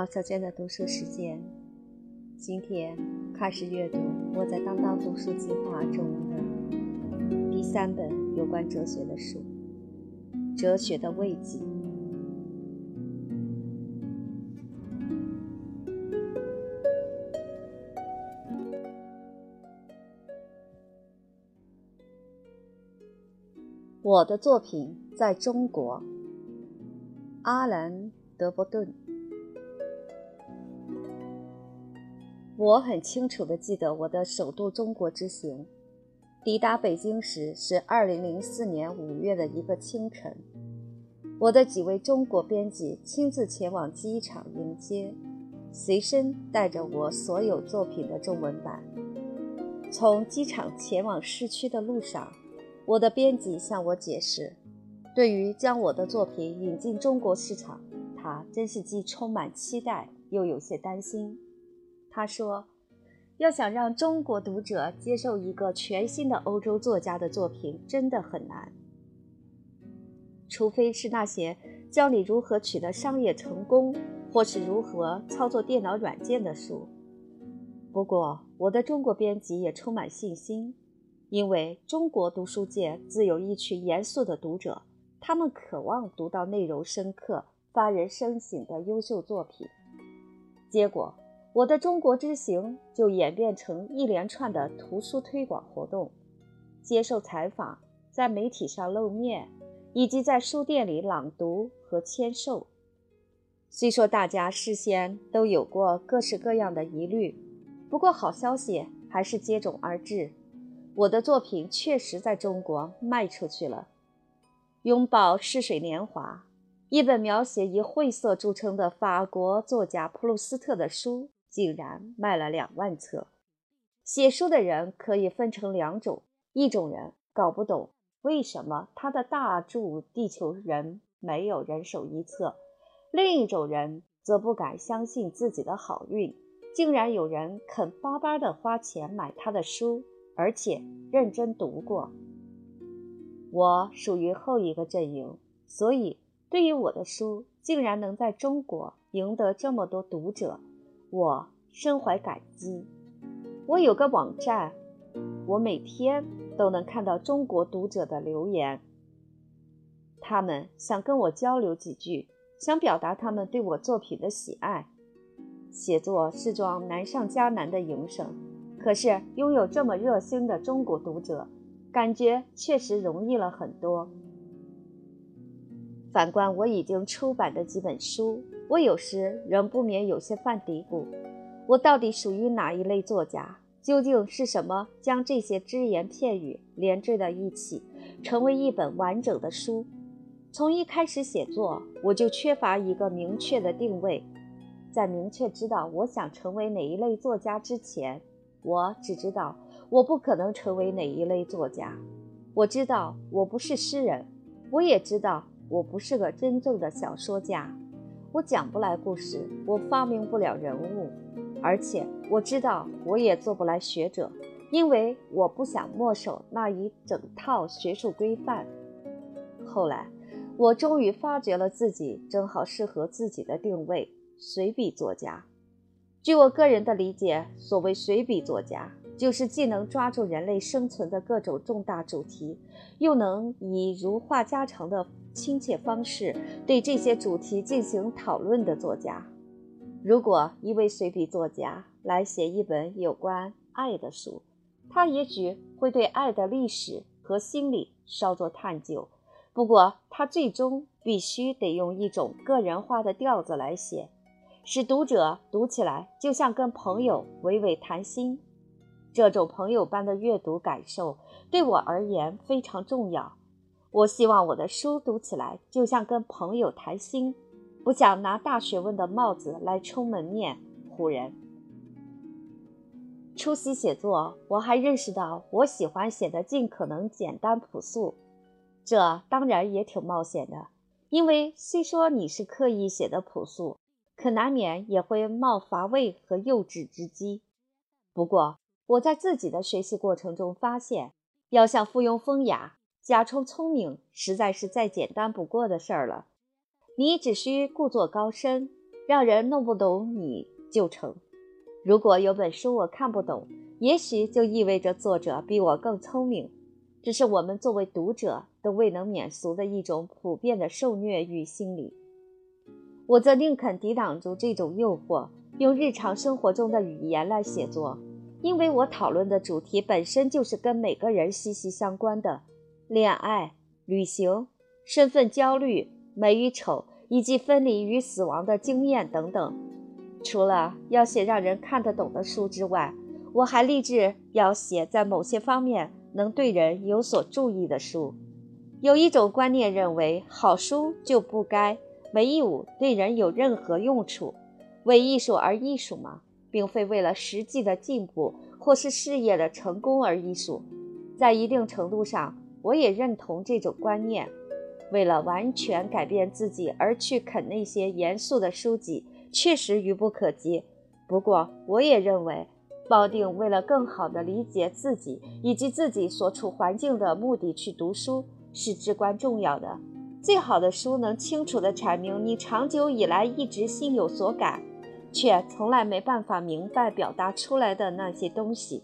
毛小娟的读书时间，今天开始阅读我在当当读书计划中的第三本有关哲学的书《哲学的慰藉》。我的作品在中国，阿兰·德伯顿。我很清楚地记得我的首度中国之行。抵达北京时是2004年5月的一个清晨，我的几位中国编辑亲自前往机场迎接，随身带着我所有作品的中文版。从机场前往市区的路上，我的编辑向我解释，对于将我的作品引进中国市场，他真是既充满期待又有些担心。他说：“要想让中国读者接受一个全新的欧洲作家的作品，真的很难。除非是那些教你如何取得商业成功，或是如何操作电脑软件的书。不过，我的中国编辑也充满信心，因为中国读书界自有一群严肃的读者，他们渴望读到内容深刻、发人深省的优秀作品。结果。”我的中国之行就演变成一连串的图书推广活动，接受采访，在媒体上露面，以及在书店里朗读和签售。虽说大家事先都有过各式各样的疑虑，不过好消息还是接踵而至。我的作品确实在中国卖出去了，《拥抱逝水年华》，一本描写以晦涩著称的法国作家普鲁斯特的书。竟然卖了两万册。写书的人可以分成两种：一种人搞不懂为什么他的大著《地球人》没有人手一册；另一种人则不敢相信自己的好运，竟然有人肯巴巴的花钱买他的书，而且认真读过。我属于后一个阵营，所以对于我的书竟然能在中国赢得这么多读者。我深怀感激。我有个网站，我每天都能看到中国读者的留言。他们想跟我交流几句，想表达他们对我作品的喜爱。写作是桩难上加难的营生，可是拥有这么热心的中国读者，感觉确实容易了很多。反观我已经出版的几本书。我有时仍不免有些犯嘀咕：我到底属于哪一类作家？究竟是什么将这些只言片语连缀在一起，成为一本完整的书？从一开始写作，我就缺乏一个明确的定位。在明确知道我想成为哪一类作家之前，我只知道我不可能成为哪一类作家。我知道我不是诗人，我也知道我不是个真正的小说家。我讲不来故事，我发明不了人物，而且我知道我也做不来学者，因为我不想墨守那一整套学术规范。后来，我终于发觉了自己正好适合自己的定位——随笔作家。据我个人的理解，所谓随笔作家，就是既能抓住人类生存的各种重大主题，又能以如话家常的。亲切方式对这些主题进行讨论的作家，如果一位随笔作家来写一本有关爱的书，他也许会对爱的历史和心理稍作探究。不过，他最终必须得用一种个人化的调子来写，使读者读起来就像跟朋友娓娓谈心。这种朋友般的阅读感受对我而言非常重要。我希望我的书读起来就像跟朋友谈心，不想拿大学问的帽子来充门面唬人。初期写作，我还认识到我喜欢写的尽可能简单朴素，这当然也挺冒险的，因为虽说你是刻意写的朴素，可难免也会冒乏味和幼稚之机。不过我在自己的学习过程中发现，要想附庸风雅。假充聪明，实在是再简单不过的事儿了。你只需故作高深，让人弄不懂你就成。如果有本书我看不懂，也许就意味着作者比我更聪明。这是我们作为读者都未能免俗的一种普遍的受虐欲心理。我则宁肯抵挡住这种诱惑，用日常生活中的语言来写作，因为我讨论的主题本身就是跟每个人息息相关的：恋爱、旅行、身份焦虑、美与丑，以及分离与死亡的经验等等。除了要写让人看得懂的书之外，我还立志要写在某些方面能对人有所注意的书。有一种观念认为，好书就不该没义务对人有任何用处，为艺术而艺术嘛，并非为了实际的进步或是事业的成功而艺术。在一定程度上，我也认同这种观念。为了完全改变自己而去啃那些严肃的书籍，确实愚不可及。不过，我也认为。抱定为了更好地理解自己以及自己所处环境的目的去读书是至关重要的。最好的书能清楚地阐明你长久以来一直心有所感，却从来没办法明白表达出来的那些东西。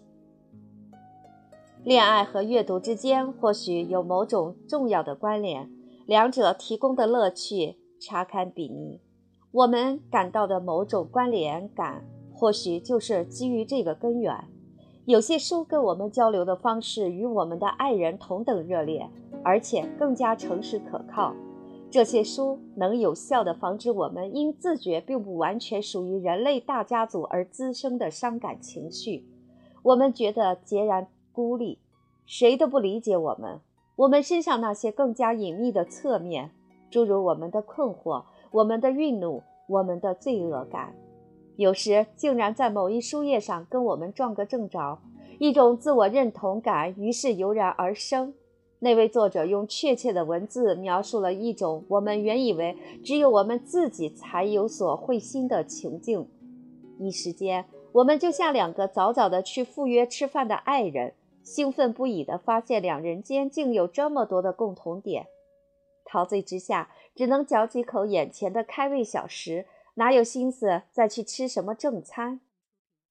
恋爱和阅读之间或许有某种重要的关联，两者提供的乐趣差堪比拟。我们感到的某种关联感。或许就是基于这个根源，有些书跟我们交流的方式与我们的爱人同等热烈，而且更加诚实可靠。这些书能有效地防止我们因自觉并不完全属于人类大家族而滋生的伤感情绪。我们觉得截然孤立，谁都不理解我们。我们身上那些更加隐秘的侧面，诸如我们的困惑、我们的愠怒、我们的罪恶感。有时竟然在某一书页上跟我们撞个正着，一种自我认同感于是油然而生。那位作者用确切的文字描述了一种我们原以为只有我们自己才有所会心的情境。一时间，我们就像两个早早的去赴约吃饭的爱人，兴奋不已地发现两人间竟有这么多的共同点。陶醉之下，只能嚼几口眼前的开胃小食。哪有心思再去吃什么正餐？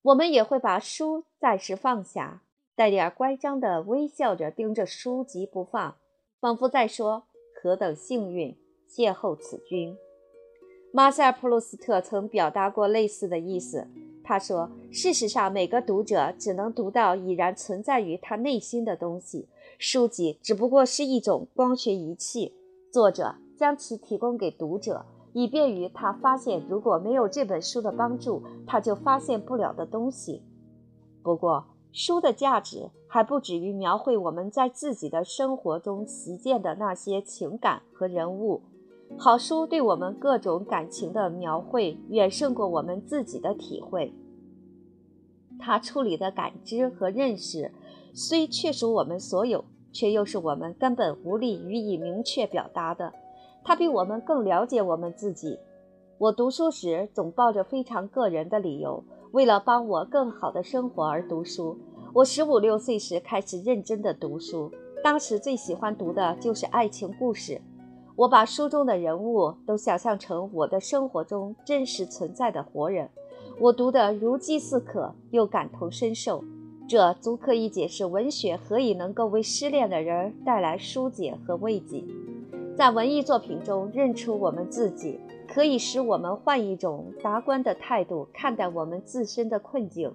我们也会把书暂时放下，带点乖张的微笑着盯着书籍不放，仿佛在说：“何等幸运，邂逅此君。”马塞尔·普鲁斯特曾表达过类似的意思。他说：“事实上，每个读者只能读到已然存在于他内心的东西，书籍只不过是一种光学仪器，作者将其提供给读者。”以便于他发现，如果没有这本书的帮助，他就发现不了的东西。不过，书的价值还不止于描绘我们在自己的生活中习见的那些情感和人物。好书对我们各种感情的描绘，远胜过我们自己的体会。他处理的感知和认识，虽确属我们所有，却又是我们根本无力予以明确表达的。他比我们更了解我们自己。我读书时总抱着非常个人的理由，为了帮我更好的生活而读书。我十五六岁时开始认真的读书，当时最喜欢读的就是爱情故事。我把书中的人物都想象成我的生活中真实存在的活人，我读得如饥似渴，又感同身受。这足可以解释文学何以能够为失恋的人带来疏解和慰藉。在文艺作品中认出我们自己，可以使我们换一种达观的态度看待我们自身的困境，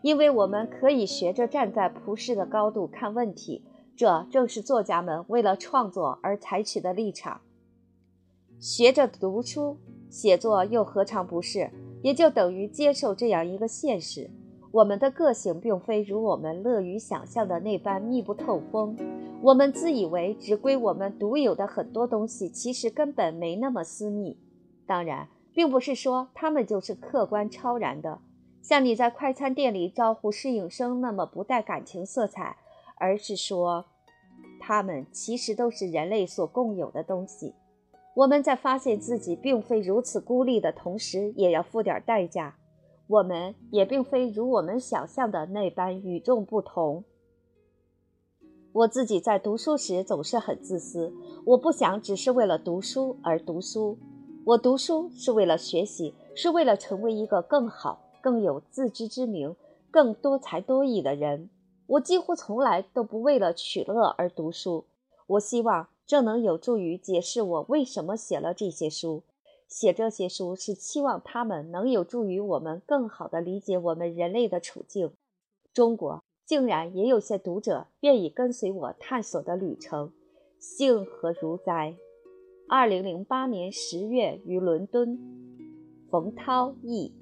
因为我们可以学着站在普世的高度看问题。这正是作家们为了创作而采取的立场。学着读书写作又何尝不是？也就等于接受这样一个现实。我们的个性并非如我们乐于想象的那般密不透风。我们自以为只归我们独有的很多东西，其实根本没那么私密。当然，并不是说他们就是客观超然的，像你在快餐店里招呼侍应生那么不带感情色彩，而是说，他们其实都是人类所共有的东西。我们在发现自己并非如此孤立的同时，也要付点代价。我们也并非如我们想象的那般与众不同。我自己在读书时总是很自私，我不想只是为了读书而读书。我读书是为了学习，是为了成为一个更好、更有自知之明、更多才多艺的人。我几乎从来都不为了取乐而读书。我希望这能有助于解释我为什么写了这些书。写这些书是期望他们能有助于我们更好地理解我们人类的处境。中国竟然也有些读者愿意跟随我探索的旅程，幸何如哉！二零零八年十月于伦敦，冯涛译。